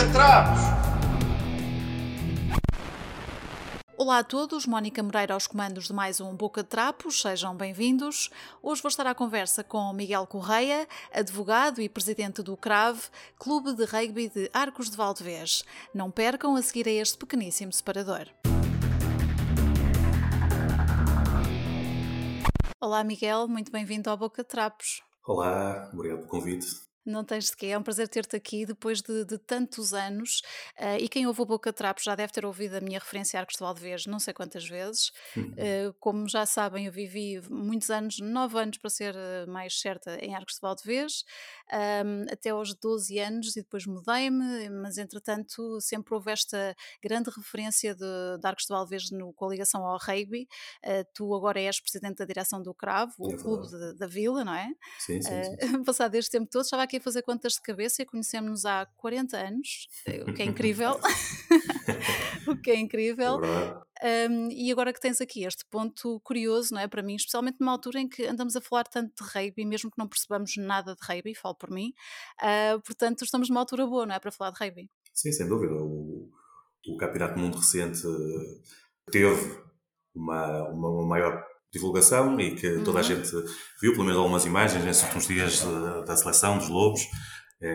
Boca Trapos! Olá a todos, Mónica Moreira aos comandos de mais um Boca de Trapos, sejam bem-vindos. Hoje vou estar à conversa com Miguel Correia, advogado e presidente do CRAV, Clube de Rugby de Arcos de Valdevez. Não percam a seguir a este pequeníssimo separador. Olá Miguel, muito bem-vindo ao Boca de Trapos. Olá, obrigado pelo convite. Não tens de quê, é um prazer ter-te aqui depois de, de tantos anos. Uh, e quem ouve o Boca Trapo já deve ter ouvido a minha referência a Arcos de Valdevez não sei quantas vezes. Uh, como já sabem, eu vivi muitos anos, nove anos para ser eh, mais certa, em Arcos de Valdevez, um, até aos 12 anos e depois mudei-me, mas entretanto sempre houve esta grande referência de, de Arcos de Valdevez no, com a ligação ao rugby. Uh, tu agora és presidente da direção do Cravo, o é clube de, da Vila, não é? Sim, sim. sim. passado este tempo todo, estava aqui a fazer contas de cabeça e conhecemos-nos há 40 anos, eh, o que é incrível. o que é incrível. É um, e agora que tens aqui este ponto curioso, não é? Para mim, especialmente numa altura em que andamos a falar tanto de rugby, mesmo que não percebamos nada de rugby, falo por mim, uh, portanto, estamos numa altura boa, não é? Para falar de rugby. Sim, sem dúvida. O, o Campeonato do Mundo recente teve uma, uma, uma maior divulgação e que toda a uhum. gente viu, pelo menos algumas imagens nesses últimos dias da seleção dos Lobos. É,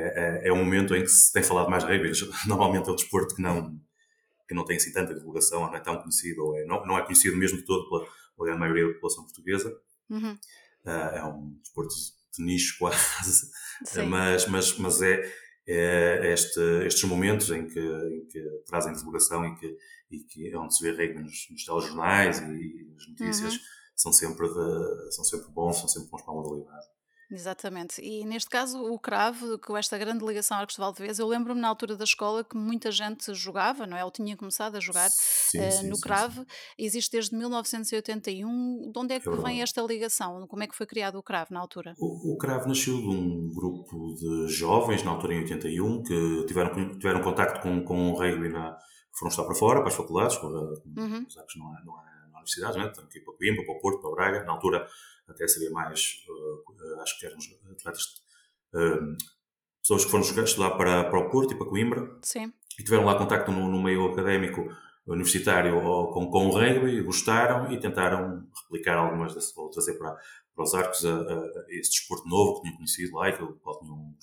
é, é, um momento em que se tem falado mais de rugby. Normalmente é o desporto que não, que não tem assim tanta divulgação, ou não é tão conhecido, ou é, não, não é conhecido mesmo de todo pela, pela grande maioria da população portuguesa. Uhum. Uh, é um desporto de nicho quase, mas, mas, mas é, é este, estes momentos em que, em que trazem divulgação e que, e que é onde se vê rugby nos, nos telejornais e, e nas notícias. Uhum são sempre, de, são sempre bons, são sempre bons para a modalidade. Exatamente. E neste caso, o Crave, com esta grande ligação ao Arcos de Valdevez, eu lembro-me na altura da escola que muita gente jogava, não é? Ou tinha começado a jogar sim, uh, sim, no. Sim, Existe desde 1981. De onde é que é vem esta ligação? Como é que foi criado o Crave na altura? O, o Crave nasceu de um grupo de jovens, na altura em 81, que tiveram, tiveram contacto com, com o rugby na. foram estar para fora, para as faculdades, para, uhum. não é, não é universidades, né? tanto para Coimbra, para o Porto, para Braga. Na altura até seria mais, uh, acho que eram atletas, uh, pessoas que foram estudar para, para o Porto e para Coimbra. Sim. E tiveram lá contacto no, no meio académico universitário com, com o rugby, gostaram e tentaram replicar algumas dessas, ou trazer para, para os arcos a, a, a esse desporto novo que tinham conhecido lá e que o qual tinham,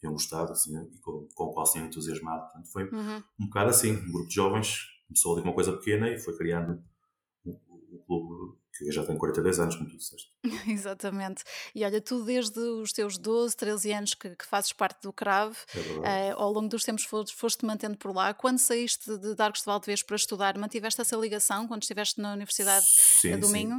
tinham gostado assim, e com, com o qual se tinham entusiasmado. Portanto, foi uhum. um bocado assim, um grupo de jovens começou ali com uma coisa pequena e foi criando que já tem 42 anos, como tu disseste. Exatamente. E olha, tu desde os teus 12, 13 anos que, que fazes parte do CRAV, é uh, ao longo dos tempos foste, foste mantendo por lá. Quando saíste de, de Arcos de Valdevez para estudar, mantiveste essa ligação quando estiveste na Universidade sim, a domingo?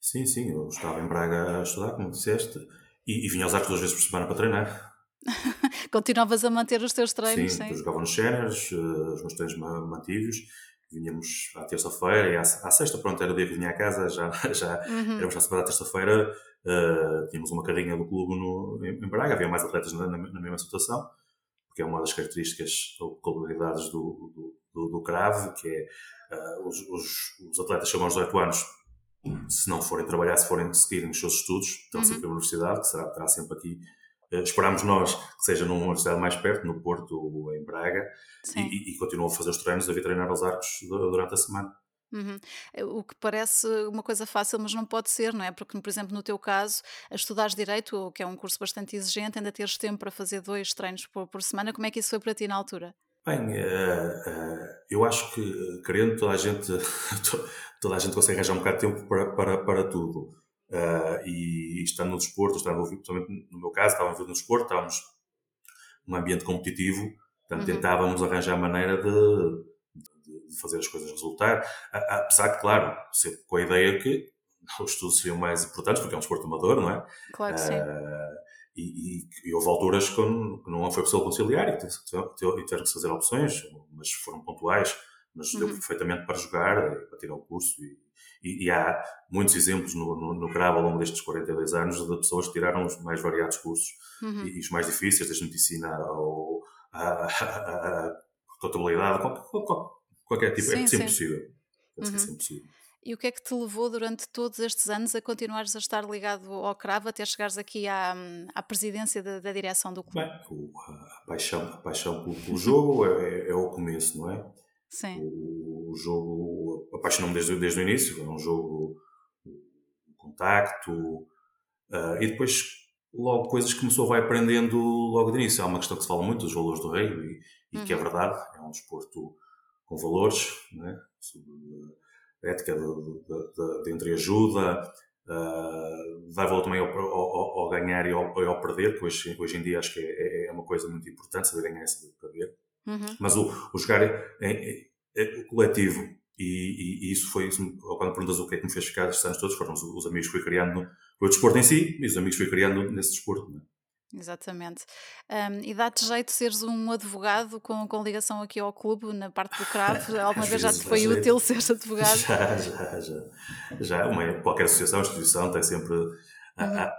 Sim. sim, sim. Eu estava em Braga a estudar, como disseste, e, e vinha aos Arcos duas vezes por semana para treinar. Continuavas a manter os teus treinos, sim? Sim, eu jogava nos séniores, uh, os meus treinos mantivos vinhamos à terça-feira e à, à, sexta, pronto, era o dia que vinha a casa, já, já uhum. éramos à semana à terça-feira, uh, tínhamos uma carrinha do clube no, em, em Braga, havia mais atletas na, na, na, mesma situação, porque é uma das características ou qualidades do, do, do, do CRAV, que é uh, os, os, os, atletas chegam aos 18 anos, se não forem trabalhar, se forem seguirem os seus estudos, estão uhum. sempre na universidade, que será, terá sempre aqui Uh, esperamos nós que seja numa universidade mais perto, no Porto ou em Braga, e, e, continuam a fazer os treinos, a vir treinar aos arcos durante a semana. Uhum. É, o que parece uma coisa fácil, mas não pode ser, não é? Porque, por exemplo, no teu caso, a estudares Direito, que é um curso bastante exigente, ainda teres tempo para fazer dois treinos por, por semana, como é que isso foi para ti na altura? Bem, uh, eu acho que, querendo, toda a gente, toda a gente consegue arranjar um bocado de tempo para, para, para tudo. Uh, e, e estando no desporto, estando envolvido, no meu caso, estava envolvido no desporto, estávamos num ambiente competitivo, portanto uhum. tentávamos arranjar maneira de, de, de, fazer as coisas resultar, apesar de, claro, sempre com a ideia que os estudos seriam mais importantes, porque é um desporto amador, não é? Claro que sim. Uh, e, e, e, houve alturas que não foi possível conciliar e tiveram que fazer opções, mas foram pontuais, mas uhum. deu perfeitamente para jogar, para tirar o curso e, e, e há muitos exemplos no, no, no CRAB ao longo destes 42 anos de pessoas que tiraram os mais variados cursos uhum. e, e, os mais difíceis, desde medicina ou a, a, a, a contabilidade, qualquer, qualquer, tipo, é sim, é sempre possível. É uhum. sempre possível. E o que é que te levou durante todos estes anos a continuares a estar ligado ao Cravo até chegares aqui à, à presidência da, da direção do clube? Bem, a paixão, a paixão pelo, pelo jogo é, é, o começo, não é? Sim. O, o jogo apaixonou-me desde, desde o início, é um jogo um contacto uh, e depois logo coisas que começou vai aprendendo logo de início. Há uma questão que se fala muito dos valores do rei e, e uhum. que é uhum. verdade, é um desporto com valores, não é? Sobre, ética de, de, de entreajuda, uh, dar valor também ao, ao, ao, ganhar e ao, ao perder, que hoje, hoje em dia acho que é, é uma coisa muito importante, saber ganhar e saber perder. Uhum. Mas o, o jogar é, é, é, coletivo, e, e, e, isso foi, quando perguntas o que é que me fez ficar estes anos todos, foram os, os amigos que fui criando no, o desporto em si, e os amigos que fui criando nesse desporto. Não é? Exatamente. Um, e dá-te jeito seres um advogado com, com ligação aqui ao clube, na parte do CRAV? Alguma vez já te foi útil seres advogado? Já, já, já. já uma, qualquer associação, instituição tem sempre. Uhum.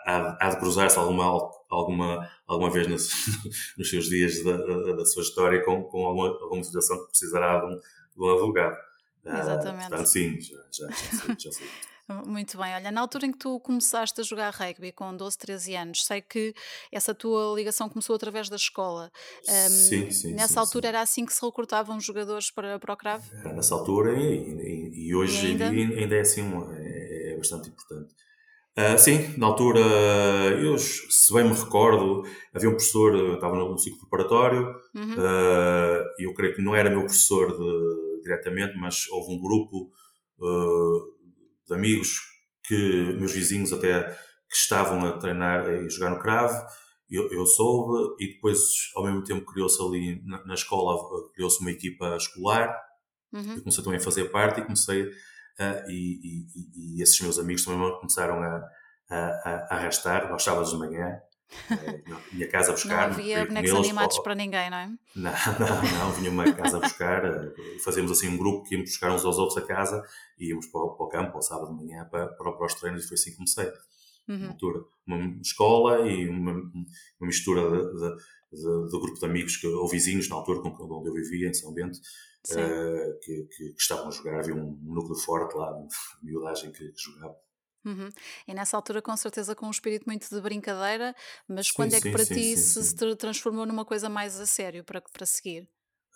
Há, há, de cruzar-se alguma, alguma, alguma vez nos, nos seus dias da, da, da, sua história com, com alguma, alguma situação que precisará de um, de um advogado. Ah, Exatamente. Uh, portanto, sim, já, já, já, sei, já sei. Muito bem, olha, na altura em que tu começaste a jogar rugby com 12, 13 anos, sei que essa tua ligação começou através da escola. Um, sim, sim. Nessa sim, altura sim. era assim que se recrutavam jogadores para, para o CRAV? Era nessa altura e, e, e hoje e ainda? ainda é assim, é, é bastante importante. Uh, sim, na altura, eu, se bem me recordo, havia um professor, eu estava no ciclo preparatório, uhum. uh, eu creio que não era meu professor de, diretamente, mas houve um grupo uh, de amigos que meus vizinhos até que estavam a treinar e jogar no cravo, eu, eu soube e depois ao mesmo tempo criou-se ali na, na escola criou-se uma equipa escolar uhum. eu comecei também a fazer parte e comecei uh, e, e, e, esses meus amigos também começaram a, a, a arrastar aos sábados de manhã vinha a casa a buscar. Não havia bonecos animados para, para ninguém, não é? Não, não, não. Vinha uma casa a buscar. Eh, fazíamos assim um grupo que íamos buscar uns aos outros a casa e íamos para o, para o campo ao sábado de manhã para, para, para os treinos e foi assim que comecei. Uhum. Uma, escola e uma, uma mistura de, de, de, de, grupo de amigos que, ou vizinhos na altura com onde eu vivia, em São Bento, uh, que, que, que, estavam a jogar. Havia um, um núcleo forte lá, de miudagem que, que jogava. Uhum. E nessa altura, com certeza, com um espírito muito de brincadeira, mas sim, quando é que sim, para sim, ti se, se transformou numa coisa mais a sério para, para seguir?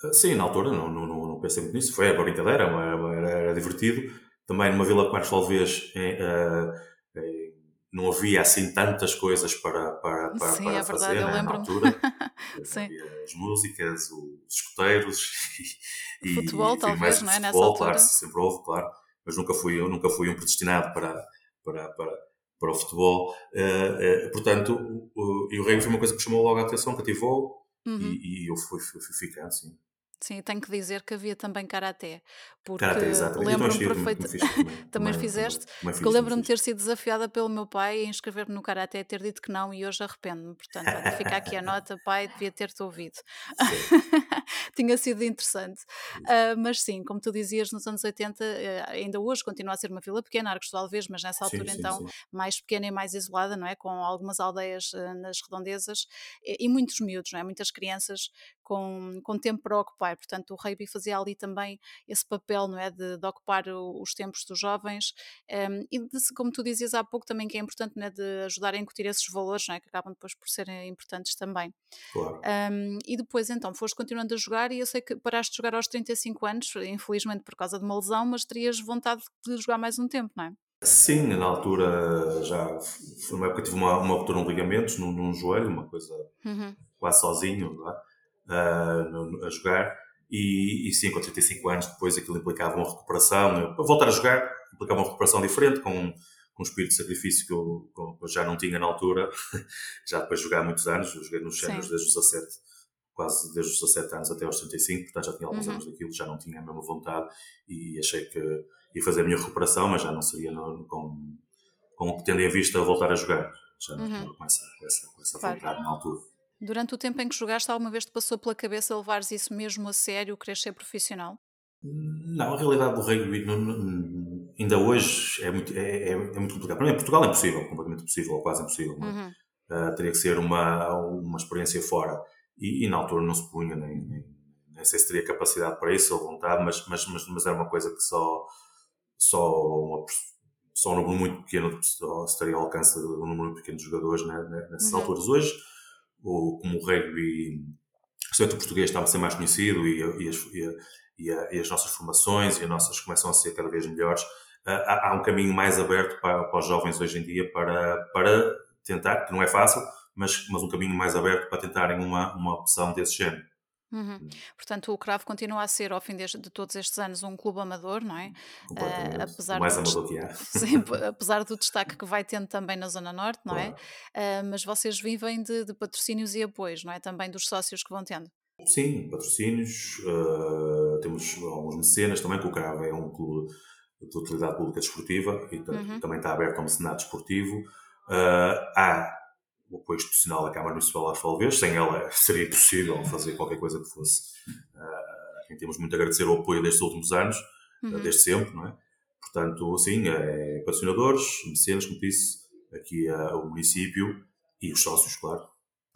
Ah, sim, na altura não, não, não, pensei muito nisso, foi a brincadeira, era, era, divertido. Também numa vila de Marcos Alves uh, não havia assim tantas coisas para, para, para, sim, para é fazer verdade, né, na altura. as músicas, os escuteiros e, futebol, e, talvez, não é? Futebol, Nessa altura. Claro, sempre houve, claro, mas nunca fui, eu nunca fui um predestinado para para, para, para o futebol. Uh, uh, portanto, o, e o rugby foi uma coisa que chamou logo a atenção, cativou uhum. e, e eu fui, fui, fui ficando, sim. Sim, tenho que dizer que havia também karaté. Porque lembro-me perfeitamente. Também, fizeste? Porque lembro-me de ter sido desafiada pelo meu pai a inscrever-me no karaté e ter dito que não, e hoje arrependo-me. Portanto, olha, fica aqui a nota, pai, devia ter-te ouvido. Tinha sido interessante. Uh, mas sim, como tu dizias, nos anos 80, uh, eh, ainda hoje continua a ser uma vila pequena, Arcos do Alves, mas nessa altura sim, sim, então sim. mais pequena e mais isolada, não é? Com algumas aldeias uh, nas redondezas e, e, muitos miúdos, não é? Muitas crianças com, com tempo para ocupar. Portanto, o rugby fazia ali também esse papel, não é? De, de ocupar o, os tempos dos jovens um, e, de, como tu dizias há pouco, também que é importante, não é? De ajudar a incutir esses valores, não é? Que acabam depois por serem importantes também. Claro. Um, e depois, então, foste continuando a jogar e eu sei que paraste de jogar aos 35 anos, infelizmente por causa de uma lesão, mas terias vontade de jogar mais um tempo, não é? Sim, na altura já foi uma época que tive uma, uma ruptura no ligamentos, num, num joelho, uma coisa uhum. quase sozinho, uh, a jogar. E, e sim, com 35 anos depois aquilo implicava uma recuperação. Para voltar a jogar, implicava uma recuperação diferente, com, com um espírito de sacrifício que eu, que eu já não tinha na altura. já depois de jogar há muitos anos, eu joguei nos géneros desde os 17, quase desde os 17 anos até aos 35, portanto já tinha alguns uhum. anos daquilo, já não tinha a mesma vontade e achei que ia fazer a minha recuperação, mas já não seria no, com, com o que tendo em vista voltar a jogar. Já não uhum. com essa, com essa, com essa vontade na altura. Durante o tempo em que jogaste, alguma vez te passou pela cabeça levares isso mesmo a sério, querer ser profissional? Não, a realidade do rugby ainda hoje é muito, é, é, é, muito complicado. Para mim, em Portugal é impossível, completamente impossível, ou quase impossível. É? Uhum. Uh, teria que ser uma, uma experiência fora. E, e na altura não se punha, nem, nem, nem, sei se teria capacidade para isso ou vontade, mas, mas, mas, mas era uma coisa que só, só, uma, só um número muito pequeno estaria ao alcance de um número pequeno de jogadores né, nessas uhum. alturas. Hoje, o, como o rugby, o português, estava a ser mais conhecido e, e, as, e, a, e, as nossas formações e as nossas começam a ser cada vez melhores, há, há um caminho mais aberto para, para, os jovens hoje em dia para, para tentar, que não é fácil, mas, mas um caminho mais aberto para tentarem uma, uma opção desse género. Uhum. Hum. Portanto, o Cravo continua a ser, ao fim de, de, todos estes anos, um clube amador, não é? Uh, apesar mais amador que há. Sim, apesar do destaque que vai tendo também na Zona Norte, não é? claro. é? Uh, mas vocês vivem de, de, patrocínios e apoios, não é? Também dos sócios que vão tendo. Sim, patrocínios. Uh, temos alguns mecenas também, que o Cravo é um clube de utilidade pública desportiva e uhum. também está aberto ao mecenato desportivo. há o apoio institucional da Câmara Municipal de Alvalvez. Sem ela seria impossível fazer qualquer coisa que fosse. Uh, temos muito a agradecer o apoio destes últimos anos, uhum. desde sempre, não é? Portanto, sim, é patrocinadores, mecenas, como disse, aqui uh, o município e os sócios, claro.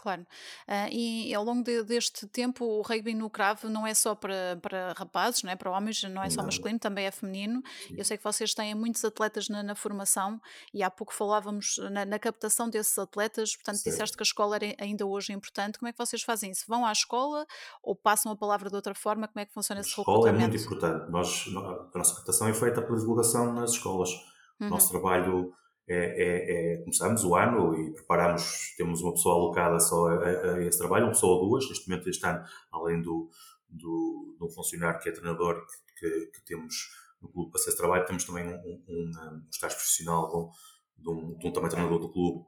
Claro. Uh, e ao longo de, deste tempo, o rugby no cravo não é só para, para rapazes, não é? para homens, não é só não. masculino, também é feminino. Sim. Eu sei que vocês têm muitos atletas na, na formação e há pouco falávamos na, na captação desses atletas, portanto, certo. disseste que a escola era ainda hoje importante. Como é que vocês fazem isso? Vão à escola ou passam a palavra de outra forma? Como é que funciona esse recrutamento? A escola é muito importante. Nós, a nossa captação é feita pela divulgação nas escolas. Uhum. O nosso trabalho é, é, é, começamos o ano e preparamos, temos uma pessoa alocada só a, a, esse trabalho, uma pessoa ou duas, neste momento este ano, além do, do, do funcionário que é treinador que, que, que temos no clube para esse trabalho, temos também um, um, um, um estágio profissional de um, de um, também treinador do clube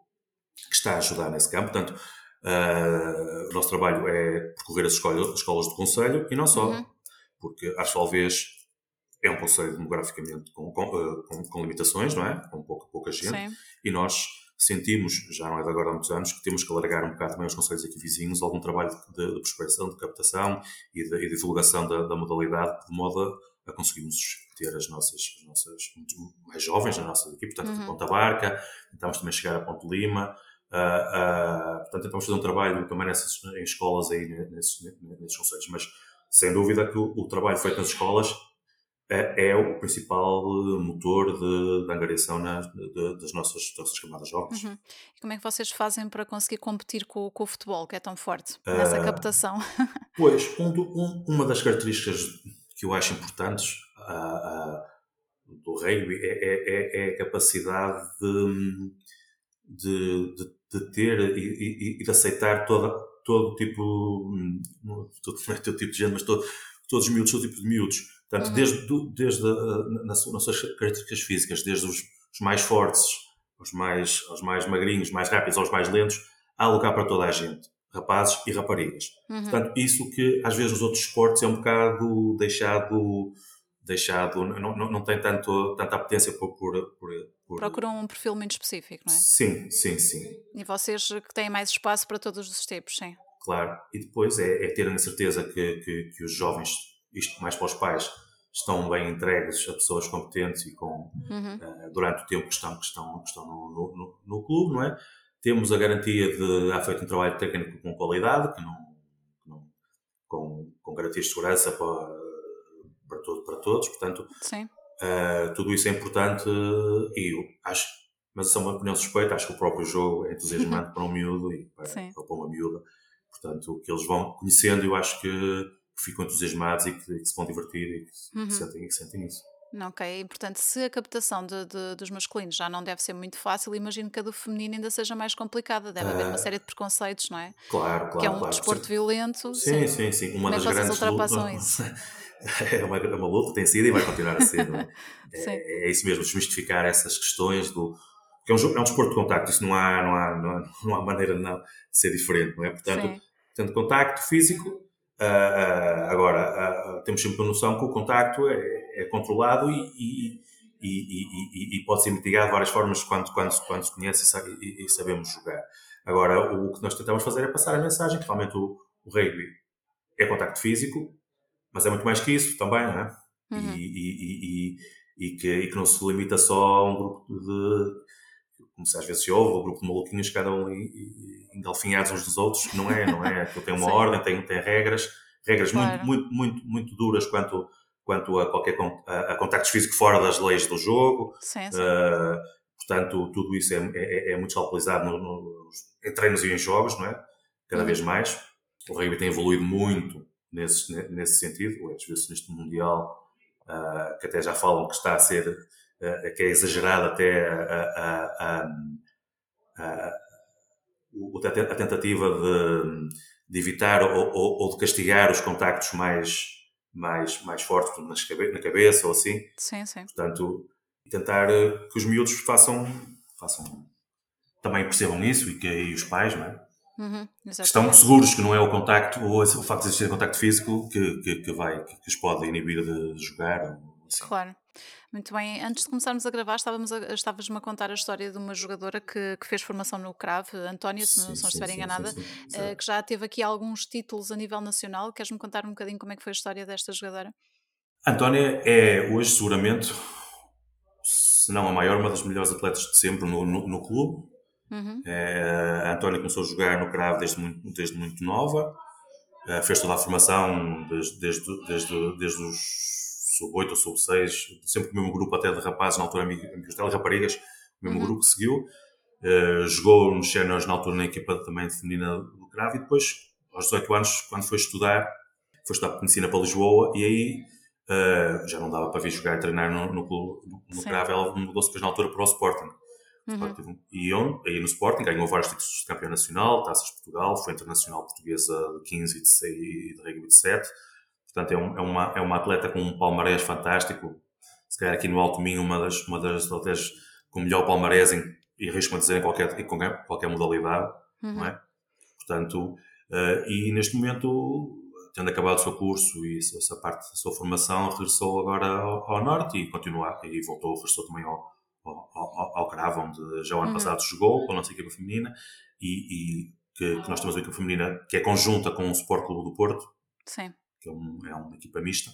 que está a ajudar nesse campo, portanto uh, o nosso trabalho é percorrer as escolas, as escolas do Conselho e não só, uhum. porque às talvez é um conselho demograficamente com, com, eh, com, com, limitações, não é? Com pouca, pouca gente. Sim. E nós sentimos, já não é de agora há muitos anos, que temos que alargar um bocado também os conselhos aqui vizinhos, algum trabalho de, de prospecção, de captação e de, e de divulgação da, da, modalidade, de modo a, a conseguirmos ter as nossas, as nossas mais jovens na nossa equipe, portanto, uhum. Ponta Barca, tentamos também chegar a Ponte Lima, Uh, uh, portanto, tentamos fazer um trabalho também nessas, em escolas aí, nesses, nesses conselhos, mas sem dúvida que o, o trabalho feito nas escolas é, é o principal eh, motor de, de angariação na, de, das, nossas, das nossas camadas jovens. Uhum. E como é que vocês fazem para conseguir competir com, com o futebol, que é tão forte nessa uh, captação? Pois, um, um, uma das características que eu acho importantes uh, uh, do rugby é, é, é, é, a capacidade de, de, de, ter e, e, de aceitar toda, todo tipo, hum, todo, todo tipo de gente, mas todo, todos os miúdos, todo tipo de miúdos Portanto, desde, desde uh, nas, nas suas características físicas, desde os, os, mais fortes, os mais, os mais magrinhos, mais rápidos aos mais lentos, há lugar para toda a gente, rapazes e raparigas. Uhum. Portanto, isso que às vezes nos outros esportes é um bocado deixado, deixado não, não, não tem tanto, tanta apetência por, por, por, Procuram um perfil muito específico, não é? Sim, sim, sim. E vocês que têm mais espaço para todos os tipos, sim. Claro, e depois é, é terem a certeza que, que, que os jovens isto mais para os pais, estão bem entregues a pessoas competentes e com, uhum. uh, durante o tempo que estão, que estão, que estão no, no, no, clube, não é? Temos a garantia de há feito um trabalho técnico com qualidade, que não, que não com, com garantias de segurança para, para, todo, para todos, portanto, uh, tudo isso é importante e eu acho, mas essa é uma opinião suspeita, acho que o próprio jogo é entusiasmante para um miúdo e para, para uma miúda, portanto, que eles vão conhecendo, eu acho que que ficam entusiasmados e que, que, se vão divertir e que, uhum. que, sentem, que sentem isso. Ok, portanto, se a captação de, de, dos masculinos já não deve ser muito fácil, imagino que a do feminino ainda seja mais complicada. Deve haver uma ah, série de preconceitos, não é? Claro, claro. Que é um claro, desporto sim. violento. Sim, sim, sim. Uma Como das é grandes ultrapassam isso? é, uma, é uma luta, tem sido e vai continuar a ser. É? é, é, isso mesmo, desmistificar essas questões do. É um, é um desporto de contacto, isso não há, não há, não há, não há maneira de, não, de ser diferente, não é? Portanto, portanto contacto físico agora, uh, temos sempre a noção que o contacto é, é controlado e, e, e, e, pode ser mitigado de várias formas quando, quando, quando se conhece e, sabemos jogar. Agora, o que nós tentamos fazer é passar a mensagem que realmente o, o rugby é contacto físico, mas é muito mais que isso também, não é? Uhum. E, e, e que não se limita só a um grupo de, como se às vezes se ouve, um grupo de maluquinhos que andam engalfinhados uns dos outros, não é, não é? Aquilo tem uma ordem, tem, tem regras, regras claro. muito, muito, muito, muito duras quanto, quanto a qualquer a, a contactos físicos fora das leis do jogo. Sim, sim. Uh, portanto, tudo isso é, é, é muito escalpelizado no, no, em treinos e em jogos, não é? Cada uhum. vez mais. O rugby tem evoluído muito nesse, nesse sentido. Às vezes neste Mundial, uh, que até já falam que está a ser, que é exagerado até a, a, a, a tentativa de, de evitar ou, ou, ou, de castigar os contactos mais, mais, mais fortes na cabeça ou assim. Sim, sim. Portanto, tentar eh, que os miúdos façam, façam também percebam isso e que e os pais, não é? Uhum, estão seguros que não é o contacto ou o facto de existir contacto físico que, que, que vai, que, que os pode inibir de jogar. Assim. Claro. Muito bem. Antes de começarmos a gravar, estávamos a, estavas-me a contar a história de uma jogadora que, que fez formação no CRAV, Antónia, se não, estiver enganada, sim, sim, uh, que já teve aqui alguns títulos a nível nacional. Queres-me contar um bocadinho como é que foi a história desta jogadora? Antónia é hoje seguramente, se não a maior, uma das melhores atletas de sempre no, no, no clube. Uhum. É, a Antónia começou a jogar no CRAV desde muito, desde muito nova, é, fez toda a formação desde, desde, desde, desde os sub-8 ou sub-6, sempre o mesmo grupo até de rapazes, na altura amigos dela, raparigas, o mesmo uhum. grupo que seguiu. Uh, jogou nos séniores na altura na equipa também feminina do CRAV e depois, aos 18 anos, quando foi estudar, foi estudar medicina para Lisboa e aí uh, já não dava para vir jogar e treinar no, no, no, ela mudou-se depois na altura para o Sporting. Uhum. E aí no Sporting ganhou vários títulos de campeão nacional, Taças de Portugal, foi internacional portuguesa de 15 e de, 6, e de rugby de 7. Portanto, é, um, é, uma, é uma atleta com um palmarés fantástico. Se calhar aqui no Alto Minho, uma das, uma das atletas com melhor palmarés em, e arrisco-me a dizer em qualquer, em qualquer, qualquer modalidade, uhum. não é? Portanto, uh, e neste momento, tendo acabado o seu curso e essa parte da sua formação, regressou agora ao, ao Norte e continua, e voltou, regressou também ao, ao, ao, ao Cravo, onde já o ano uhum. passado jogou com a nossa equipa feminina e, e que, que, nós temos uma equipa feminina que é conjunta com o Sport Clube do Porto. Sim que é, um, é uma equipa mista.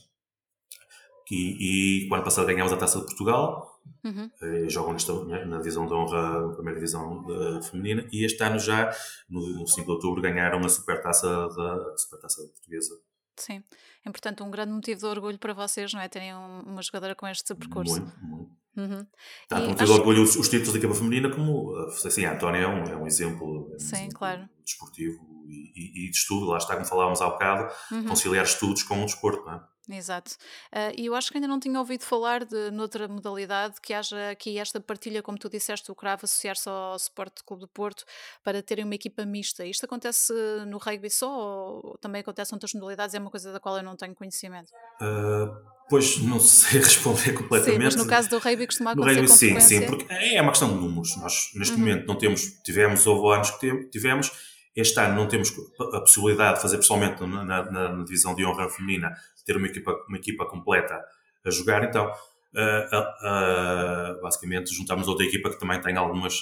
E, e, o ano passado ganhámos a Taça de Portugal, uhum. Eh, jogam nesta, na divisão de honra, na primeira divisão uh, feminina, e este ano já, no, no 5 de outubro, ganharam a Supertaça da Supertaça Portuguesa. Sim, é portanto um grande motivo de orgulho para vocês, não é? Terem uma jogadora com este percurso. Muito, muito. Uhum. Tanto motivo de orgulho os, os títulos da equipa feminina, como assim, a Antónia é um, é um exemplo, é um Sim, exemplo claro. desportivo e, e, e, de estudo, lá está, como falávamos há bocado, uhum. conciliar estudos com o desporto, não é? Exato. Uh, e eu acho que ainda não tinha ouvido falar de noutra modalidade que haja aqui esta partilha, como tu disseste, o CRAV associar-se ao Sport Clube do Porto para terem uma equipa mista. Isto acontece no rugby só ou também acontece em outras modalidades? É uma coisa da qual eu não tenho conhecimento. Uh, pois não sei responder completamente. Sim, mas no caso do rugby costuma acontecer rugby, sim, sim, porque é uma questão de números. Nós neste uhum. momento não temos, tivemos, houve anos que tivemos este ano não temos a possibilidade de fazer pessoalmente na, na, na divisão de honra feminina, ter uma equipa, uma equipa completa a jogar, então uh, uh, uh, basicamente juntamos outra equipa que também tem algumas,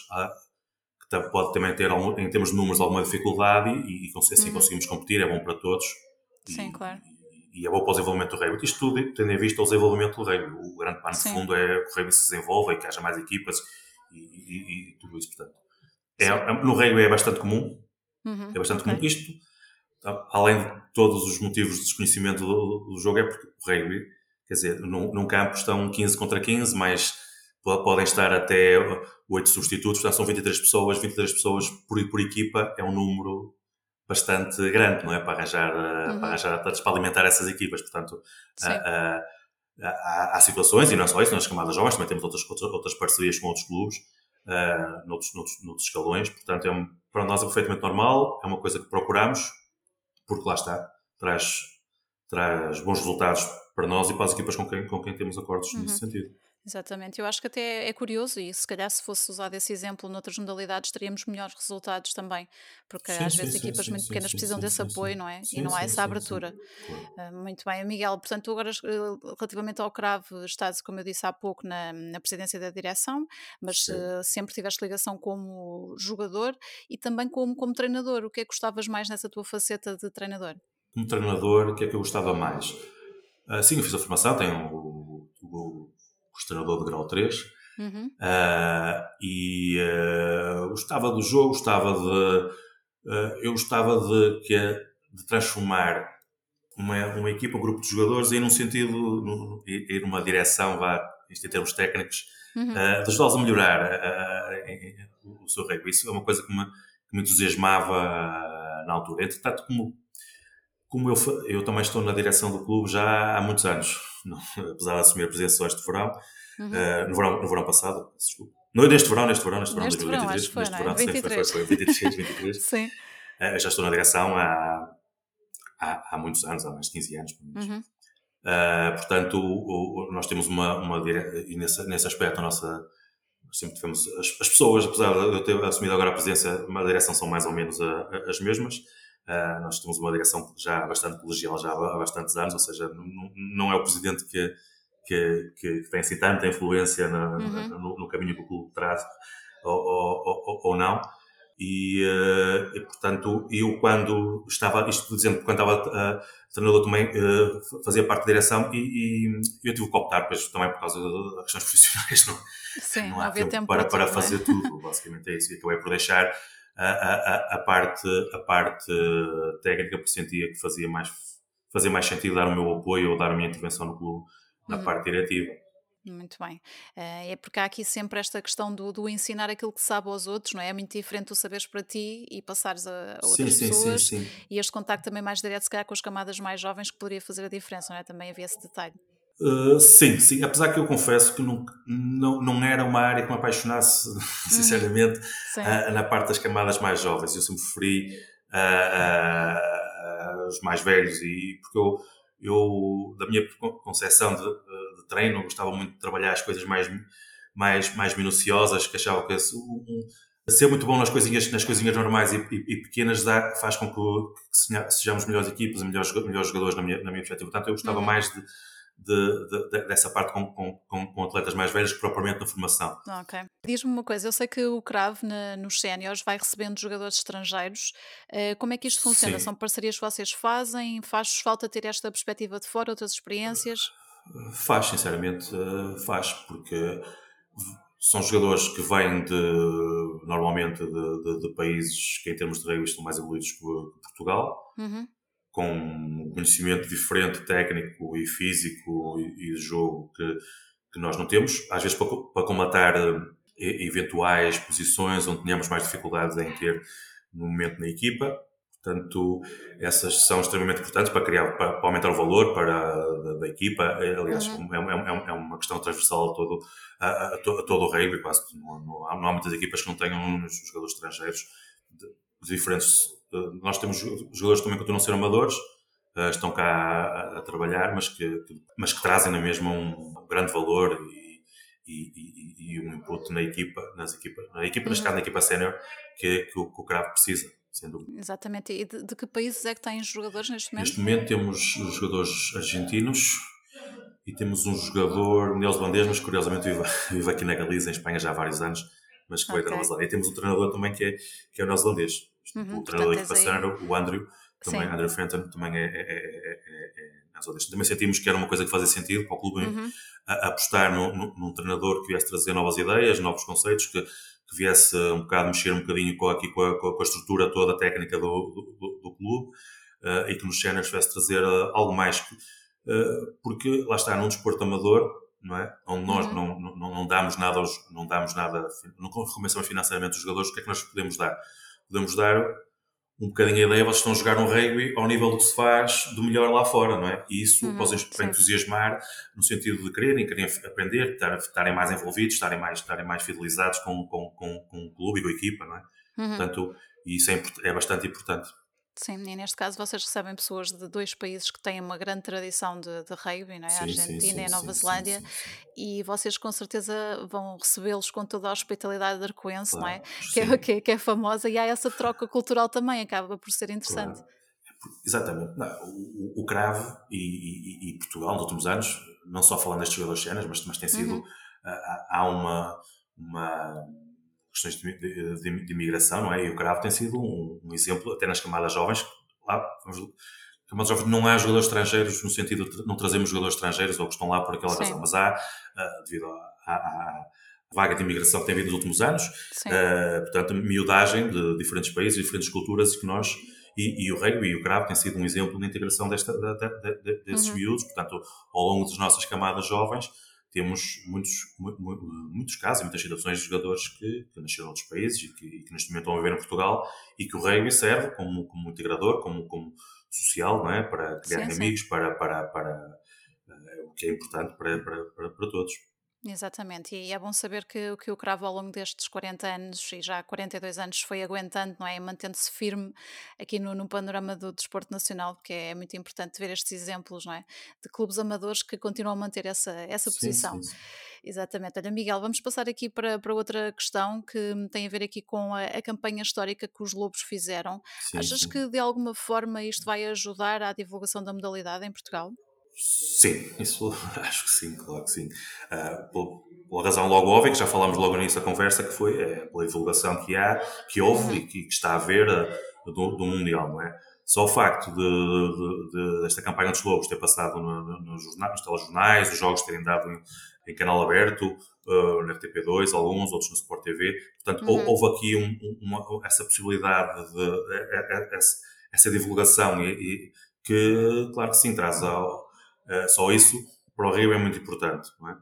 que pode também ter, em termos de números, alguma dificuldade e, e assim uhum. conseguimos competir, é bom para todos. Sim, e, claro. E, é bom para o desenvolvimento do rugby. Isto tudo tendo em vista o desenvolvimento do rugby. O grande pano de fundo é que o rugby se desenvolva e que haja mais equipas e, e, e tudo isso, portanto. É, no rugby é bastante comum, Uhum, é bastante okay. comum. Isto, tá, além de todos os motivos de desconhecimento do, do jogo, é porque o rugby, quer dizer, num, num, campo estão 15 contra 15, mas podem estar até 8 substitutos, portanto são 23 pessoas, 23 pessoas por, por equipa é um número bastante grande, não é? Para arranjar, uhum. para arranjar atletas para alimentar essas equipas, portanto. Há, há, há, situações, e não é só isso, nas camadas jovens também temos outras, outras parcerias com outros clubes, uh, noutros, noutros, noutros escalões, portanto é um, para nós é perfeitamente normal, é uma coisa que procuramos, porque lá está, traz, traz bons resultados para nós e para as equipas com quem, com quem temos acordos uhum. nesse sentido. Exatamente, eu acho que até é curioso e se calhar se fosse usado esse exemplo noutras modalidades teríamos melhores resultados também, porque sim, às sim, vezes sim, equipas muito pequenas precisam desse apoio, não é? e não há essa abertura. Muito bem, Miguel, portanto agora eh, relativamente ao CRAV estás, como eu disse há pouco, na, na presidência da direção, mas uh, sempre tiveste ligação como jogador e também como, como treinador. O que é que gostavas mais nessa tua faceta de treinador? Como treinador, o que é que eu gostava mais? Uh, sim, eu fiz a formação, tenho o, o treinador de grau 3. Uhum. Uh, e uh, gostava do jogo, gostava de. Uh, eu gostava de, que, de transformar uma, uma equipa, um grupo de jogadores, ir num sentido, ir numa direção, vá, isto em termos técnicos, uhum. uh, de ajudá-los a melhorar o seu rugby. Isso é uma coisa que me, que me entusiasmava na altura. Entretanto, como, como eu, eu também estou na direção do clube já há muitos anos, não, apesar de assumir a presença este verão, uhum. no verão, no verão passado, desculpa. Não neste verão, neste verão, neste verão de 2023. Verão, neste verão, 23. Sim, foi, foi, 23, 23. sim. já estou na direção há, há, há, muitos anos, há mais de 15 anos, pelo menos. Uhum. Uh, portanto, o, o, nós temos uma, uma e nesse, nesse aspecto a nossa sempre tivemos as, as, pessoas, apesar de eu ter assumido agora a presença, uma direção são mais ou menos a, a, as mesmas. Uh, nós temos uma direção já bastante colegial já há, bastantes anos, ou seja, não, não é o presidente que, que, que, tem assim tanta influência na, uhum. no, no, caminho que o clube traz ou, ou, ou, ou não. E, uh, e, portanto, eu quando estava, isto dizendo, quando estava uh, treinador também uh, fazia parte da direção e, e, eu tive que optar, pois também por causa das questões profissionais, não, Sim, não há tempo, tempo para, para, fazer é? tudo, basicamente é isso. E acabei por deixar a, a, a, parte, a parte técnica, porque sentia que fazia mais, fazia mais sentido dar o meu apoio ou dar a minha intervenção no clube na uhum. parte diretiva. Muito bem. Uh, é porque há aqui sempre esta questão do, do, ensinar aquilo que sabe aos outros, não é? É muito diferente tu saberes para ti e passares a, a outras sim, pessoas. Sim, sim, e este contacto também mais direto, se calhar, com as camadas mais jovens, que poderia fazer a diferença, não é? Também havia esse detalhe. Uh, sim, sim. Apesar que eu confesso que não, não, não era uma área que me apaixonasse, uhum. sinceramente, uh, na parte das camadas mais jovens. Eu sempre preferi os mais velhos, e porque eu, eu da minha concepção de de treino, gostava muito de trabalhar as coisas mais, mais, mais minuciosas, que achava que um, ser muito bom nas coisinhas, nas coisinhas normais e, e, e pequenas dá, faz com que, que, sejamos melhores equipas melhores, melhores jogadores na minha, na minha perspectiva. Portanto, eu gostava uhum. mais de, de, de, dessa parte com, com, com, atletas mais velhos que propriamente na formação. Ok. Diz-me uma coisa, eu sei que o CRAV na, nos séniores vai recebendo jogadores estrangeiros. Uh, como é que isto funciona? Sim. São parcerias que vocês fazem? Faz-vos falta ter esta perspectiva de fora, outras experiências? Faz, sinceramente, eh, faz, porque são jogadores que vêm de, normalmente de, de, de países que em termos de rugby estão mais evoluídos que Portugal, uhum. Com um conhecimento diferente, técnico e físico e, e de jogo que, que nós não temos, às vezes para, para combatar eh, eventuais posições onde tenhamos mais dificuldades em ter no momento na equipa Portanto, essas são extremamente importantes para criar, para, para aumentar o valor para da, da equipa. É, aliás, uhum. é, é, é, uma questão transversal a todo, a, a, a todo o rugby. Quase não, não, há, não, há, muitas equipas que não tenham jogadores estrangeiros de, de diferentes. Nós temos jogadores também que continuam a ser amadores, uh, estão cá a, a, trabalhar, mas que, que, mas que trazem na mesma um, grande valor e, e, e, e, um input na equipa, nas equipas, na equipa, neste caso na equipa sénior, que, que, o, que o Cravo precisa sem dúvida. Exatamente. E de, de, que países é que têm jogadores neste momento? Neste momento temos os jogadores argentinos e temos um jogador neozelandês, mas curiosamente vive, vive aqui na Galiza, em Espanha, já há vários anos, mas que okay. veio da Nova Zelândia. E temos um treinador também que é, que é neozelandês. Uhum, o treinador da equipa o Andrew, também, Sim. Andrew Fenton, também é, é, é, é. Também sentimos que era uma coisa que fazia sentido para o clube uhum. a, a apostar no, no, num treinador que viesse trazer novas ideias, novos conceitos, que que viesse um bocado mexer um bocadinho com, aqui, com, a, com a estrutura toda técnica do, do, do clube uh, e que nos cenas viesse trazer uh, algo mais. Que, uh, porque lá está, num desporto amador, não é? Onde nós uhum. não, não, não damos nada, aos, não damos nada, não recomeçamos financeiramente os jogadores, o que é que nós podemos dar? Podemos dar um bocadinho a ideia, vocês estão a jogar um rugby ao nível do que se faz do melhor lá fora, não é? E isso uhum, pode entusiasmar no sentido de quererem, querem aprender, estarem mais envolvidos, estarem mais, estarem mais fidelizados com, com, com, com o clube e com a equipa, não é? Uhum. Portanto, isso é, é bastante importante. Sim, e neste caso vocês recebem pessoas de dois países que têm uma grande tradição de, de rugby, não é? Sim, a Argentina sim, sim, e a Nova Zelândia, e vocês com certeza vão recebê-los com toda a hospitalidade arcoense, claro, não é? Que, é que, é? que, é famosa, e há essa troca cultural também, acaba por ser interessante. Claro. Exatamente. Não, o, o Cravo e, e, e, Portugal, nos últimos anos, não só falando destes jogadores cenas, mas, mas tem sido. Uhum. Há, há uma, uma questões de, de, de, imigração, não é? E o Cravo tem sido um, um, exemplo, até nas camadas jovens, lá, vamos, camadas jovens não há jogadores estrangeiros no sentido de não trazemos jogadores estrangeiros ou que estão lá por aquela Sim. razão, mas há, uh, devido à vaga de imigração que tem havido nos últimos anos, uh, portanto, miudagem de diferentes países, diferentes culturas e que nós E, e o rugby e o cravo têm sido um exemplo de integração desta, de, de, desses uhum. miúdos. Portanto, ao longo das nossas camadas jovens, temos muitos, muitos casos, muitas situações de jogadores que, que nasceram em outros países e que, e que, neste momento estão a viver em Portugal e que o rugby serve como, como integrador, como, como social, não é? Para criar sim, amigos, sim. Para, para, para, uh, o que é importante para, para, para, para todos. Exatamente, e é bom saber que, que o Cravo ao longo destes 40 anos e já 42 anos foi aguentando, não é? Mantendo-se firme aqui no, no, panorama do desporto nacional, porque é muito importante ver estes exemplos, não é? De clubes amadores que continuam a manter essa, essa sim, posição. Sim, sim. Exatamente. Olha, Miguel, vamos passar aqui para, para outra questão que tem a ver aqui com a, a campanha histórica que os Lobos fizeram. Achas que de alguma forma isto vai ajudar à divulgação da modalidade em Portugal? Sim, isso acho que sim, claro que sim. Uh, por, pela razão logo óbvia, que já falámos logo nisso da conversa, que foi é, pela divulgação que há, que houve uhum. e que, que, está a haver uh, do, do, Mundial, não é? Só o facto de, de, de desta campanha dos Lobos ter passado no, no, nos, jornais, nos telejornais, os jogos terem dado em, em canal aberto, uh, no RTP2, alguns, outros no Sport TV. Portanto, uhum. houve aqui um, uma, essa possibilidade de, de, essa, essa divulgação e, e, que, claro que sim, traz ao, Uh, só isso para o Rio é muito importante, não é?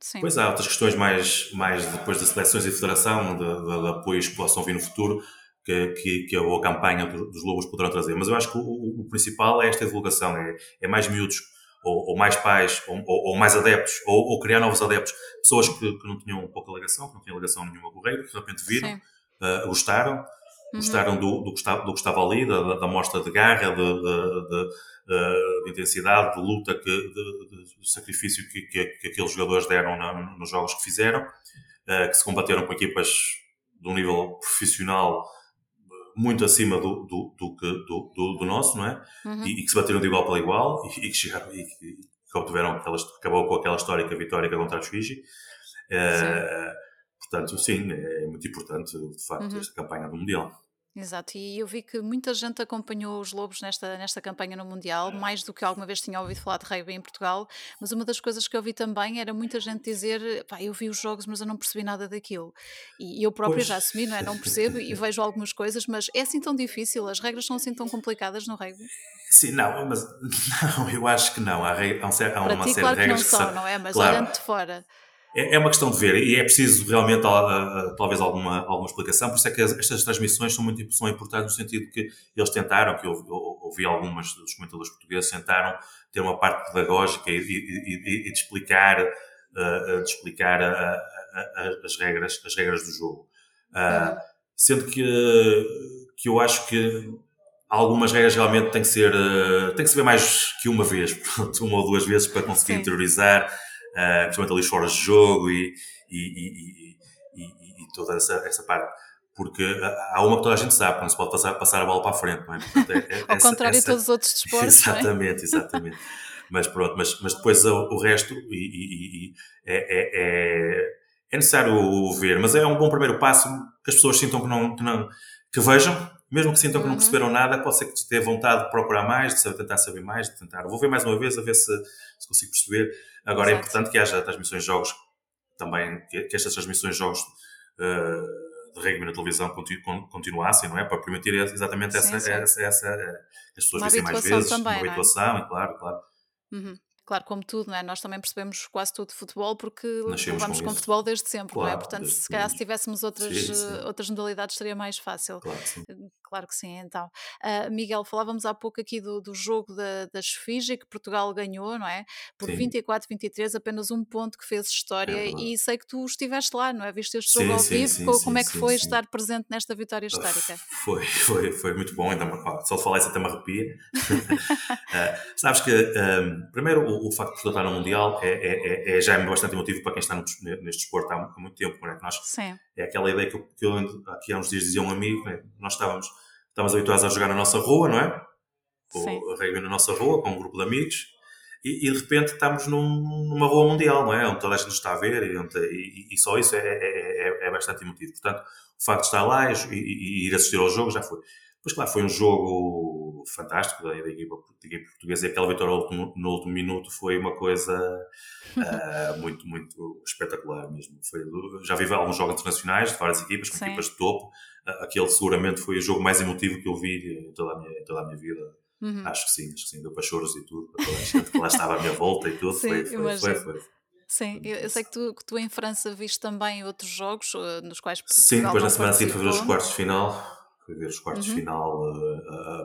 Sim. Pois há outras questões mais, mais depois das seleções e federação, de, de, de apoios que possam vir no futuro, que, que, que a boa campanha dos Lobos poderão trazer. Mas eu acho que o, o principal é esta divulgação, é, é mais miúdos, ou, ou mais pais, ou, ou, mais adeptos, ou, ou, criar novos adeptos, pessoas que, que, não tinham pouca ligação, que não tinham ligação nenhuma com o Rei, que de repente viram, uh, gostaram, Uhum. Gostaram do, do, que estava, do que estava ali, da, da mostra de garra, de, de, de, eh, de intensidade, de luta, que, de, sacrifício que, que, que, aqueles jogadores deram na, nos jogos que fizeram, uh, que se combateram com equipas de um nível profissional muito acima do, do, do, do, do, do nosso, não é? Uhum. E, e, que se bateram de igual para igual e, e que chegaram e que, que obtiveram aquelas, acabou com aquela histórica vitória contra os Fiji. Uh, portanto, sim, é muito importante, de facto, uhum. esta campanha do Mundial. Exato, e eu vi que muita gente acompanhou os Lobos nesta, nesta campanha no Mundial, mais do que alguma vez tinha ouvido falar de rugby em Portugal, mas uma das coisas que eu vi também era muita gente dizer, pá, eu vi os jogos, mas eu não percebi nada daquilo. E eu própria pois. já assumi, não é? Não percebo e vejo algumas coisas, mas é assim tão difícil, as regras são assim tão complicadas no rugby? Sim, não, mas não, eu acho que não. Há, há, um, há uma ti, série claro de regras que não são, que são, não é? Mas claro. olhando de fora. É, é uma questão de ver e é preciso realmente talvez alguma, alguma explicação, por isso é que estas transmissões são muito são importantes no sentido que eles tentaram, que eu ouvi algumas dos comentadores portugueses, tentaram ter uma parte pedagógica e, e, e, e de explicar, uh, de explicar a, a, as, regras, as regras do jogo. Uh, sendo que, que eu acho que algumas regras realmente têm que ser, uh, tem que se ver mais que uma vez, uma ou duas vezes para conseguir Sim. interiorizar uh, principalmente ali fora de jogo e, e, e, e, toda essa, essa parte. Porque há uma que toda a gente sabe, não se pode passar, passar a bola para a frente, não é? Portanto, é, é Ao essa, contrário essa, de todos os outros desportos. Exatamente, é? exatamente. mas pronto, mas, mas depois o, o resto e, é, é, é, é, necessário ver, mas é um bom primeiro passo que as pessoas sintam que não, que, não, que vejam, mesmo que sintam que não uhum. perceberam nada, pode ser que tenha vontade de procurar mais, de tentar saber mais, de tentar. Vou ver mais uma vez a ver se, se consigo perceber. Agora é Exato. é importante que haja transmissões de jogos também, que, que estas transmissões de jogos uh, de rugby na televisão continu, continuassem, não é? Para permitir exatamente sim, essa, sim. essa, essa, essa, as pessoas vissem mais vezes, também, uma é? habituação, é? claro, claro. Uhum claro, como tudo, não é? Nós também percebemos quase tudo de futebol porque vamos com, com futebol desde sempre, claro, não é? Portanto, se calhar se tivéssemos outras, sim, sim. Eh, outras modalidades seria mais fácil. Claro, sim. Claro que sim, então. Uh, Miguel, falávamos há pouco aqui do, do jogo da, da Fiji que Portugal ganhou, não é? Por 24-23, apenas um ponto que fez história é e sei que tu estiveste lá, não é? Viste este jogo ao vivo, como é que foi estar presente nesta vitória histórica? Foi, foi, foi muito bom, ainda, só de falar isso até me arrepia. uh, sabes que, um, primeiro, o, facto de Portugal estar no Mundial é, é, é, já é bastante emotivo para quem está neste desporto há, muito tempo. Não é? Nós, Sim. É aquela ideia que eu, que eu aqui há uns dias dizia um amigo, né? nós estávamos, estávamos habituados a jogar na nossa rua, não é? O rugby na nossa rua, com um grupo de amigos, e, e, de repente estamos num, numa rua mundial, não é? Onde toda a gente está a ver e, onde, e, e só isso é, é, é, bastante emotivo. Portanto, o facto de estar lá e, ir assistir ao jogo já foi. Pois claro, foi um jogo fantástico da, da, equipa, da equipa portuguesa e aquela vitória no, no, último minuto foi uma coisa uh, muito, muito espetacular mesmo. Foi, já vi alguns jogos internacionais de várias equipas, com Sim. equipas de topo. Uh, aquele seguramente foi o jogo mais emotivo que eu vi em toda a minha, toda a minha vida. Uhum. Acho que sim, acho que sim, deu para choros e tudo, para toda a gente que lá estava à minha volta e tudo. Sim, foi, foi, foi, foi, Sim, eu, eu, sei que tu, que tu em França viste também outros jogos uh, nos quais Sim, depois na semana seguinte foi ver os quartos de final fui ver os quartos uhum. de final a, a,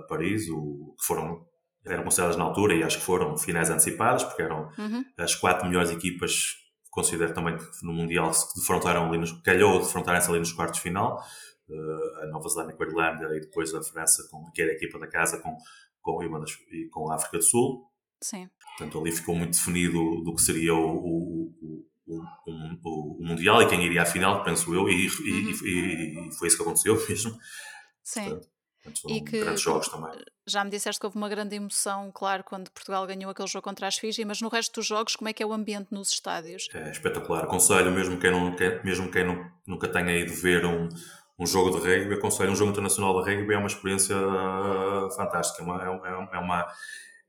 Paris, o, que foram, eram consideradas na altura e acho que foram finais antecipadas, porque eram uhum. as quatro melhores equipas, considero também que no Mundial se defrontaram ali, nos, calhou defrontarem-se ali nos quartos de final, uh, a Nova Zelândia com a Irlanda e depois a França, com, que era a equipa da casa, com, com, e com a África do Sul. Sim. Portanto, ali ficou muito definido do que seria o, o, o, o, o Mundial e quem iria à final, penso eu, e, uhum. e, e, e, foi isso que aconteceu mesmo. Sim. Portanto, e que grandes jogos também. Já me disseste que houve uma grande emoção, claro, quando Portugal ganhou aquele jogo contra as Fiji, mas no resto dos jogos, como é que é o ambiente nos estádios? É espetacular. Aconselho, mesmo quem, não, mesmo quem não, nunca tenha ido ver um, um jogo de rugby, aconselho um jogo internacional de rugby, é uma experiência uh, fantástica. É, uma, é, é, uma,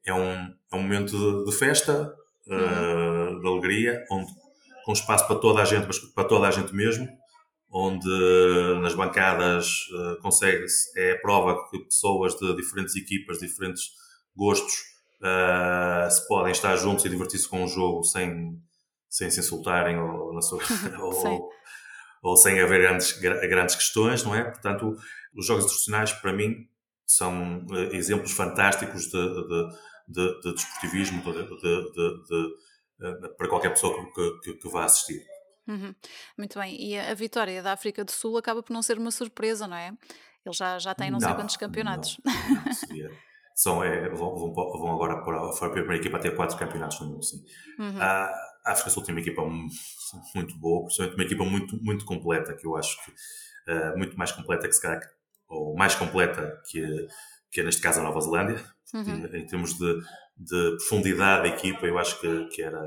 é, um, é um momento de, de festa, uh, uhum. de alegria, onde, com espaço para toda a gente, mas para toda a gente mesmo onde nas bancadas uh, consegue-se, é a prova que pessoas de diferentes equipas, diferentes gostos, uh, se podem estar juntos e divertir-se com um jogo sem, sem se insultarem ou, sua, ou, ou, sem haver grandes, grandes questões, não é? Portanto, os jogos internacionais, para mim, são uh, exemplos fantásticos de, de, de, de desportivismo para qualquer pessoa que, que, que vá assistir. Uhum. Muito bem. E a, vitória da África do Sul acaba por não ser uma surpresa, não é? Ele já, já tem não, sei quantos campeonatos. Não, não seria. São, é, vão, vão, agora para a primeira equipa a ter quatro campeonatos no mundo, sim. Uhum. A, África do Sul tem uma equipa muito boa, principalmente uma equipa muito, muito completa, que eu acho que uh, muito mais completa que se calhar, ou mais completa que, que neste caso a Nova Zelândia. Uhum. Em, em termos de, de profundidade da equipa, eu acho que, que era.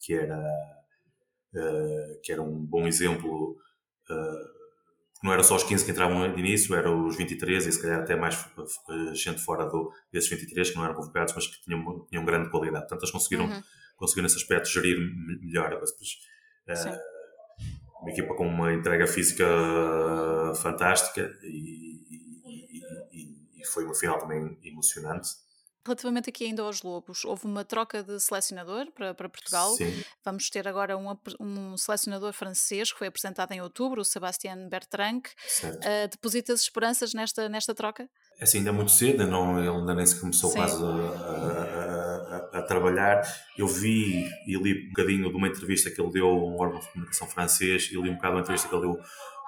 Que era uh, que era um bom exemplo. Uh, não era só os 15 que entravam de início, eram os 23 e se calhar até mais uh, gente fora do, desses 23 que não eram convocados, mas que tinham, tinham grande qualidade. Portanto, eles conseguiram, uhum. conseguiram nesse aspecto gerir melhor. Depois, uma equipa com uma entrega física fantástica e, e, e, e foi uma final também emocionante. Relativamente aqui ainda aos Lobos, houve uma troca de selecionador para, para Portugal. Sim. Vamos ter agora um, um selecionador francês que foi apresentado em outubro, o Sébastien Bertrand. Uh, depositas esperanças nesta, nesta troca? É assim, ainda é muito cedo, não, ele ainda nem se começou Sim. quase a, a, a, a, trabalhar. Eu vi e li um bocadinho de uma entrevista que ele deu a um órgão de comunicação francês e li um bocado uma entrevista que ele deu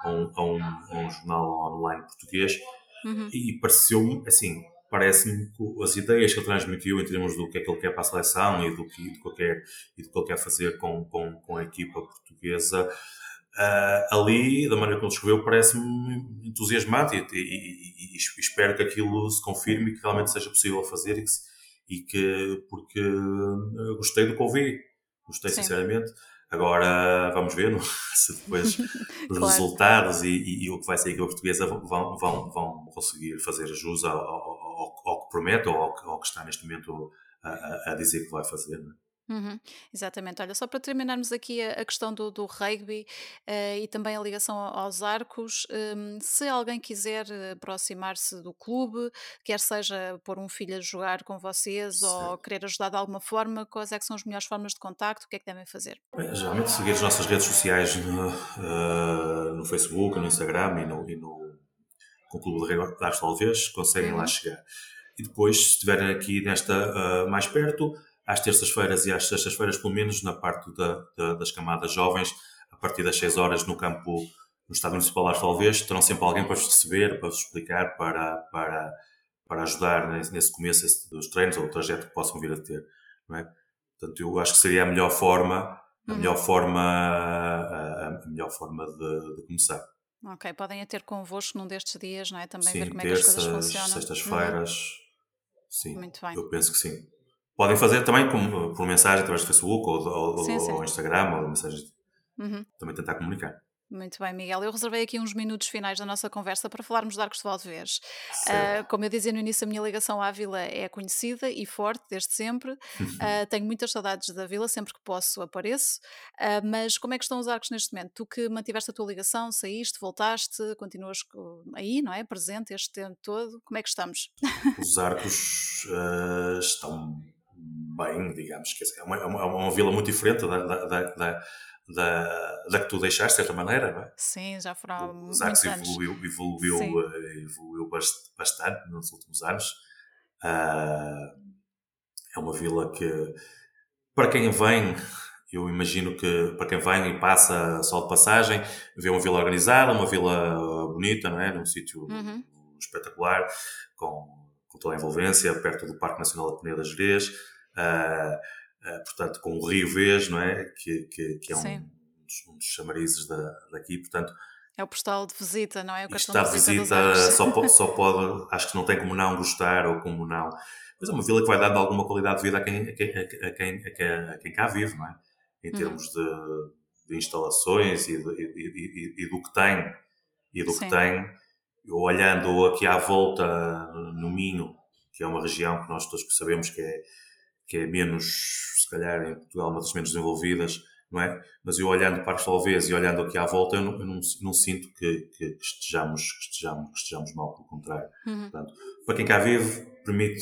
a um, um, um jornal online português uhum. e pareceu-me, assim, parece-me que as ideias que ele transmitiu em termos do que é que ele quer para a seleção e do que, do que, quer, e do que ele quer fazer com, com, com a equipa portuguesa, uh, ali, da maneira como ele escreveu, parece-me entusiasmante e, e, e, espero que aquilo se confirme e que realmente seja possível fazer e que, e que porque uh, gostei do que ouvi, gostei Sim. sinceramente. Agora vamos ver se depois os claro. resultados e, e, e, o que vai sair com a portuguesa vão, vão, vão conseguir fazer jus ao, ao, ao, que promete ou ao, ao, que está neste momento a, a dizer que vai fazer. É? Uhum, exatamente. Olha, só para terminarmos aqui a, a questão do, do rugby uh, e também a ligação aos arcos, um, se alguém quiser aproximar-se do clube, quer seja pôr um filho a jogar com vocês Sim. ou querer ajudar de alguma forma, quais é que são as melhores formas de contacto? O que é que devem fazer? Bem, geralmente seguir as nossas redes sociais no, uh, no Facebook, no Instagram e no, e no com o Clube de Rugby de Alves, conseguem uhum. lá chegar. E depois, se estiverem aqui nesta uh, mais perto, às terças-feiras e às sextas-feiras, pelo menos na parte da, da, das camadas jovens, a partir das 6 horas no campo, no Estado Municipal de talvez, terão sempre alguém para vos receber, para vos explicar, para, para, para ajudar nesse começo dos treinos ou o trajeto que possam vir a ter, não é? Portanto, eu acho que seria a melhor forma, a uhum. melhor forma, a, a melhor forma de, de, começar. Ok, podem a ter convosco num destes dias, não é? Também sim, ver como terças, é que as coisas funcionam. sextas-feiras, uhum. sim, Muito bem. eu penso que sim. Podem fazer também com, por mensagem através do Facebook ou, ou, sim, sim. ou Instagram ou mensagens. Uhum. Também tentar comunicar. Muito bem, Miguel. Eu reservei aqui uns minutos finais da nossa conversa para falarmos de Arcos de Valdevez. Uh, como eu dizia no início, a minha ligação à vila é conhecida e forte desde sempre. Uh, tenho muitas saudades da vila, sempre que posso apareço. Uh, mas como é que estão os arcos neste momento? Tu que mantiveste a tua ligação, saíste, voltaste, continuas aí, não é? Presente este tempo todo. Como é que estamos? Os arcos estão bem, digamos que é uma, é uma, é uma vila muito diferente da, da, da da, da que tu deixaste, de certa maneira, não é? Sim, já foram Os Arcos evoluiu, evoluiu, eh, evoluiu bastante nos últimos anos. Uh, é uma vila que, para quem vem, eu imagino que para quem vem e passa só de passagem, vê uma vila organizada, uma vila bonita, não é? Num sítio uhum. espetacular, com, com toda a envolvência, perto do Parque Nacional da Peneda Gerês. Uh, eh, portanto, com o Rio Vez, não é? Que, que, que é um, dos, um, dos, chamarizes da, daqui, portanto... É o postal de visita, não é? O cartão está de visita, visita só, pode, só pode, acho que não tem como não gostar ou como não... Mas é uma vila que vai dando alguma qualidade de vida a quem, a quem, a quem, a quem, a quem cá vive, não é? Em uhum. termos de, de, instalações e, de, e, e, e, do que tem. E do Sim. que tem, eu olhando aqui à volta no Minho, que é uma região que nós todos sabemos que é, que é menos calhar em Portugal uma das menos desenvolvidas, não é? Mas eu olhando para vezes e olhando aqui à volta, eu não, eu não, não sinto que, que, estejamos, que, estejamos, que estejamos mal, pelo contrário. Uhum. Portanto, para quem cá vive, permite,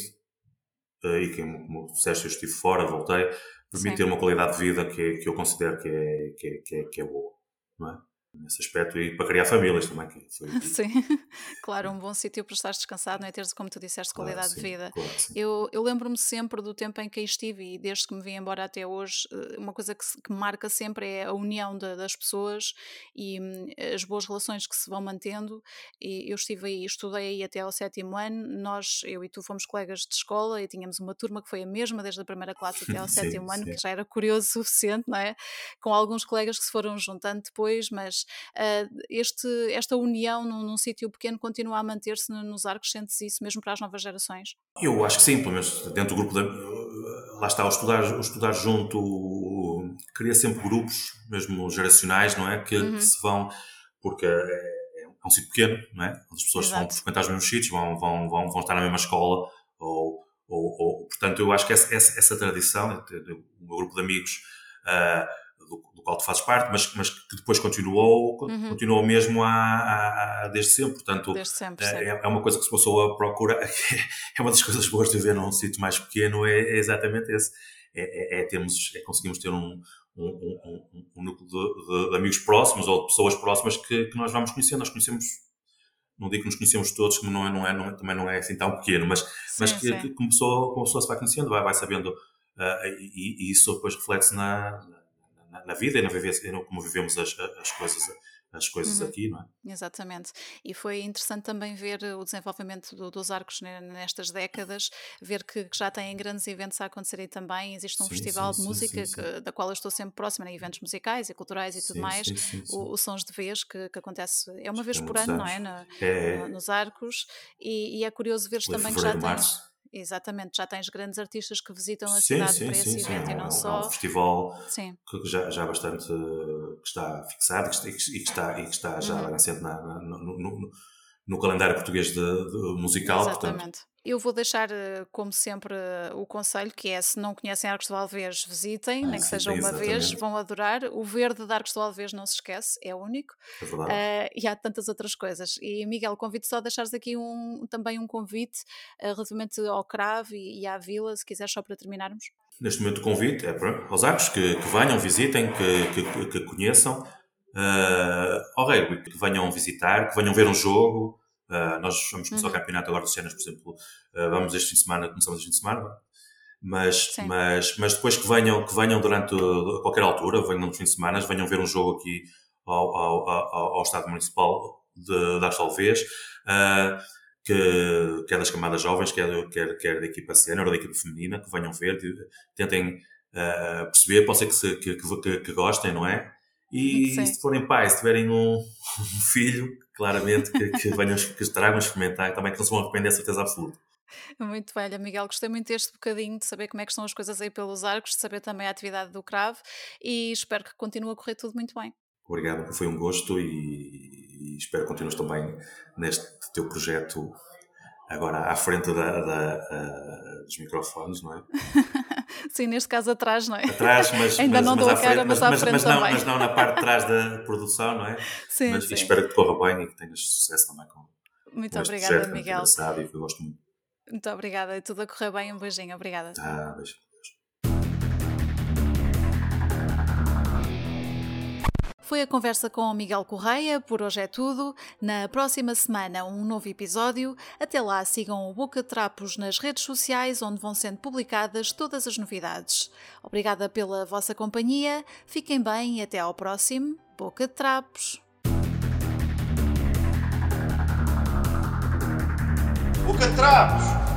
uh, e quem, como disseste, eu estive fora, voltei, permite Sim. ter uma qualidade de vida que, que eu considero que é, que é, que é, que é boa, não é? Nesse aspecto e para criar famílias também. Que foi... Sim, claro, um bom sítio para estar descansado, não é? Teres, como tu disseste, qualidade claro, sim, de vida. Claro, eu eu lembro-me sempre do tempo em que aí estive e desde que me vim embora até hoje, eh, uma coisa que, que marca sempre é a união de, das pessoas e hum, as boas relações que se vão mantendo. E eu estive aí, estudei aí até ao sétimo ano, nós, eu e tu, fomos colegas de escola e tínhamos uma turma que foi a mesma desde a primeira classe até ao sim, sétimo ano, que já era curioso o suficiente, não é? Com alguns colegas que se foram juntando depois, mas uh, este, esta união num, num sítio pequeno continua a manter-se nos arcos, sente-se isso mesmo para as novas gerações? Eu acho que sim, pelo menos dentro do grupo, da, lá está, o estudar, o estudar junto, cria sempre grupos, mesmo geracionais, não é? Que, uhum. que se vão, porque é, é um sítio pequeno, não é? As pessoas Exato. vão frequentar os mesmos sítios, vão, vão, vão, vão estar na mesma escola, ou, ou, ou portanto, eu acho que essa, essa, essa tradição, o meu grupo de amigos, uh, do, do, qual tu fazes parte, mas, mas que depois continuou, uhum. continuou mesmo a, a, desde sempre. Portanto, desde sempre, é, é, uma coisa que se passou a procurar. É uma das coisas boas de viver num sítio mais pequeno, é, é exatamente esse. É, é, é temos, é conseguimos ter um, um, um, um núcleo de, de, amigos próximos ou de pessoas próximas que, que, nós vamos conhecendo. Nós conhecemos, não digo que nos conhecemos todos, como não é, não é, não é também não é assim tão pequeno, mas, sim, mas que, que pessoa, como a se vai conhecendo, vai, vai sabendo, uh, e, e, isso depois reflete-se na, na, na vida e na vivência, como vivemos as, as coisas as coisas uhum. aqui, não é? Exatamente. E foi interessante também ver o desenvolvimento do, dos arcos nestas décadas, ver que, que, já têm grandes eventos a acontecerem também. Existe um sim, festival sim, de música sim, que, da qual eu estou sempre próxima, né? eventos musicais e culturais e tudo mais. O, o, Sons de Vez, que, que acontece, é uma vez por ano, não é? Na, é, é. Nos arcos. E, e, é curioso ver também que já tens. Exatamente, já tens grandes artistas que visitam a sim, cidade sim, para esse sim, evento sim. e não é, só. É um festival que já, já bastante que está fixado e que está, e que está, já uhum. na, no, no, no, calendário português de, de musical. Exatamente. Portanto, eu vou deixar, eh, como sempre, o conselho que é: se não conhecem Arcos do Alvez, visitem, ah, nem que seja uma vez, vão adorar. O verde de Arcos do Alvez não se esquece, é único. É. Uh, e há tantas outras coisas. E Miguel, convido só a deixares aqui um, também um convite uh, relativamente ao Crave e, e, à Vila, se quiseres, só para terminarmos. Neste momento, o convite é para aos Arcos que, que venham, visitem, que, que, que conheçam. Uh, ao rugby, que venham visitar, que venham ver um jogo. Uh, nós vamos começar uhum. o campeonato agora de cenas, por exemplo, uh, vamos este fim de semana, começamos este fim de semana, mas, mas, mas depois que venham, que venham durante qualquer altura, venham nos fins de semana, venham ver um jogo aqui ao, ao, ao, ao Estado Municipal de, de Arsalvez, uh, que, que é das camadas jovens, quer, quer, quer da equipa sénior ou da equipa feminina, que venham ver, tentem uh, perceber, pode ser que, se, que, que, que, gostem, não é? E, e se forem pais, se tiverem um, um filho, claramente que, que venham, que tragam experimentar também que não se vão arrepender, certeza absoluta. Muito velha, Miguel. Gostei muito deste bocadinho de saber como é que estão as coisas aí pelos arcos, de saber também a atividade do CRAV e espero que continue a correr tudo muito bem. Obrigado, foi um gosto e, e espero que continues também neste teu projeto agora à frente da, da, dos microfones, não é? Sim, neste caso atrás, não é? Atrás, mas ainda mas, não mas dou a frente, cara, mas, mas, à frente mas, não, mas não na parte de trás da produção, não é? Sim, mas sim. espero que corra bem e que tenhas sucesso também com, Muito com obrigada, projeto, Miguel. que eu gosto muito. Muito obrigada. E tudo a correr bem. Um beijinho. Obrigada. Ah, beijo. Foi a conversa com o Miguel Correia, por hoje é tudo. Na próxima semana, um novo episódio. Até lá, sigam o Boca Trapos nas redes sociais, onde vão sendo publicadas todas as novidades. Obrigada pela vossa companhia, fiquem bem e até ao próximo Boca Trapos. Boca Trapos!